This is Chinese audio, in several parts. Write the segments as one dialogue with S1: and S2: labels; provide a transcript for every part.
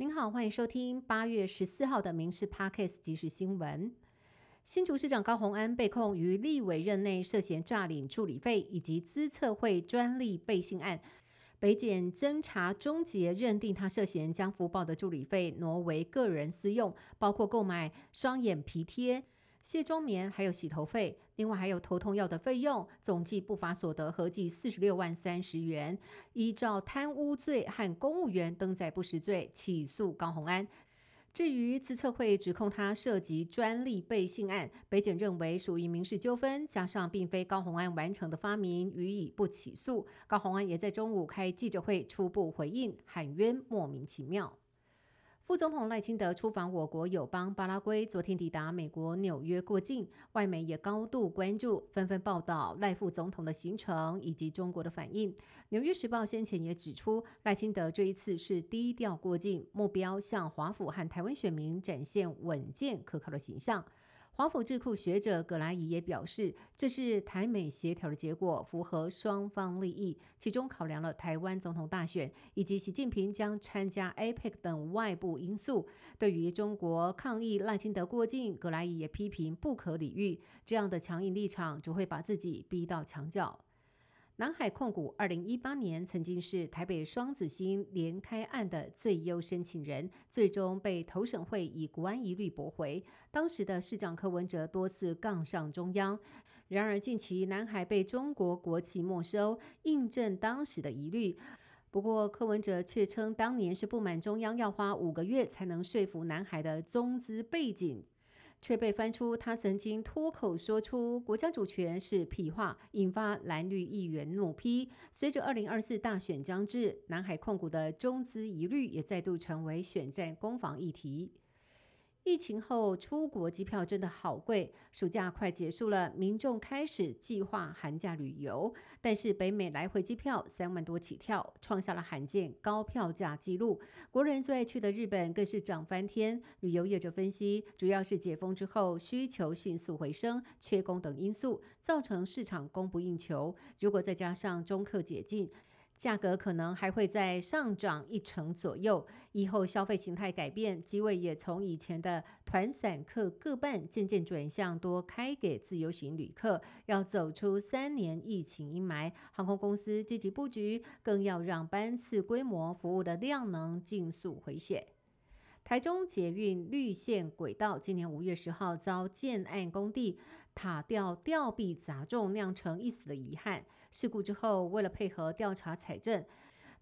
S1: 您好，欢迎收听八月十四号的《民事 Parkes》即时新闻。新竹市长高鸿安被控于立委任内涉嫌诈领助理费以及资策会专利背信案，北检侦查终结认定他涉嫌将福报的助理费挪为个人私用，包括购买双眼皮贴。卸妆棉还有洗头费，另外还有头痛药的费用，总计不法所得合计四十六万三十元。依照贪污罪和公务员登载不实罪起诉高鸿安。至于资策会指控他涉及专利背信案，北检认为属于民事纠纷，加上并非高鸿安完成的发明，予以不起诉。高鸿安也在中午开记者会初步回应，喊冤莫名其妙。副总统赖清德出访我国友邦巴拉圭，昨天抵达美国纽约过境，外媒也高度关注，纷纷报道赖副总统的行程以及中国的反应。纽约时报先前也指出，赖清德这一次是低调过境，目标向华府和台湾选民展现稳健可靠的形象。华府智库学者葛莱仪也表示，这是台美协调的结果，符合双方利益。其中考量了台湾总统大选以及习近平将参加 APEC 等外部因素。对于中国抗议赖清德过境，葛莱仪也批评不可理喻，这样的强硬立场只会把自己逼到墙角。南海控股二零一八年曾经是台北双子星连开案的最优申请人，最终被投审会以国安疑虑驳回。当时的市长柯文哲多次杠上中央，然而近期南海被中国国企没收，印证当时的疑虑。不过柯文哲却称，当年是不满中央要花五个月才能说服南海的中资背景。却被翻出他曾经脱口说出国家主权是屁话，引发蓝绿议员怒批。随着二零二四大选将至，南海控股的中资疑虑也再度成为选战攻防议题。疫情后出国机票真的好贵，暑假快结束了，民众开始计划寒假旅游，但是北美来回机票三万多起跳，创下了罕见高票价纪录。国人最爱去的日本更是涨翻天。旅游业者分析，主要是解封之后需求迅速回升，缺工等因素造成市场供不应求。如果再加上中客解禁，价格可能还会再上涨一成左右。以后消费形态改变，机位也从以前的团散客各半，渐渐转向多开给自由行旅客。要走出三年疫情阴霾，航空公司积极布局，更要让班次规模、服务的量能尽速回血。台中捷运绿线轨道今年五月十号遭建案工地塔吊吊臂砸中，酿成一死的遗憾。事故之后，为了配合调查采证。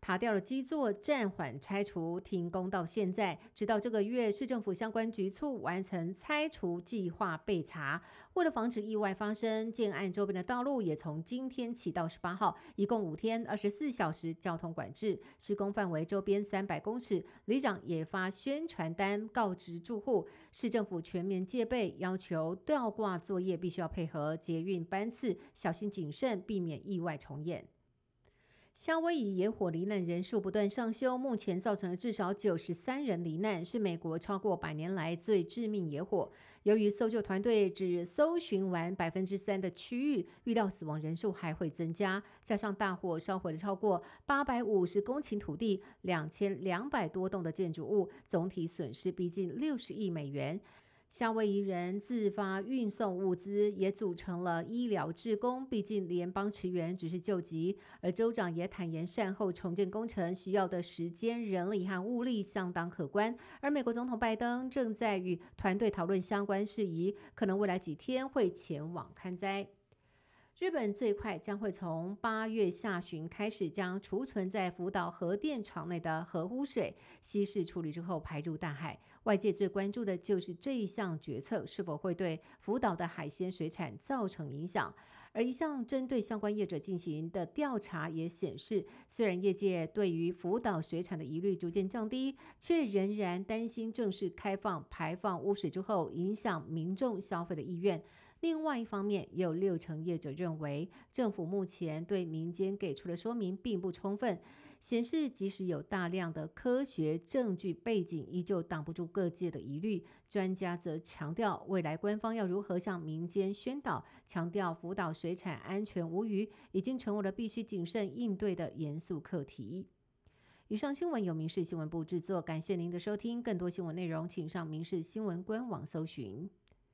S1: 塔吊的基座暂缓拆除，停工到现在，直到这个月，市政府相关局处完成拆除计划备查。为了防止意外发生，建案周边的道路也从今天起到十八号，一共五天二十四小时交通管制，施工范围周边三百公尺。里长也发宣传单告知住户，市政府全面戒备，要求吊挂作业必须要配合捷运班次，小心谨慎，避免意外重演。夏威夷野火罹难人数不断上修，目前造成了至少九十三人罹难，是美国超过百年来最致命野火。由于搜救团队只搜寻完百分之三的区域，遇到死亡人数还会增加。加上大火烧毁了超过八百五十公顷土地、两千两百多栋的建筑物，总体损失逼近六十亿美元。夏威夷人自发运送物资，也组成了医疗志工。毕竟联邦驰援只是救急，而州长也坦言，善后重建工程需要的时间、人力和物力相当可观。而美国总统拜登正在与团队讨论相关事宜，可能未来几天会前往看灾。日本最快将会从八月下旬开始，将储存在福岛核电厂内的核污水稀释处理之后排入大海。外界最关注的就是这一项决策是否会对福岛的海鲜水产造成影响。而一项针对相关业者进行的调查也显示，虽然业界对于福岛水产的疑虑逐渐降低，却仍然担心正式开放排放污水之后影响民众消费的意愿。另外一方面，也有六成业者认为，政府目前对民间给出的说明并不充分，显示即使有大量的科学证据背景，依旧挡不住各界的疑虑。专家则强调，未来官方要如何向民间宣导，强调福岛水产安全无虞，已经成为了必须谨慎应对的严肃课题。以上新闻由民事新闻部制作，感谢您的收听。更多新闻内容，请上民事新闻官网搜寻。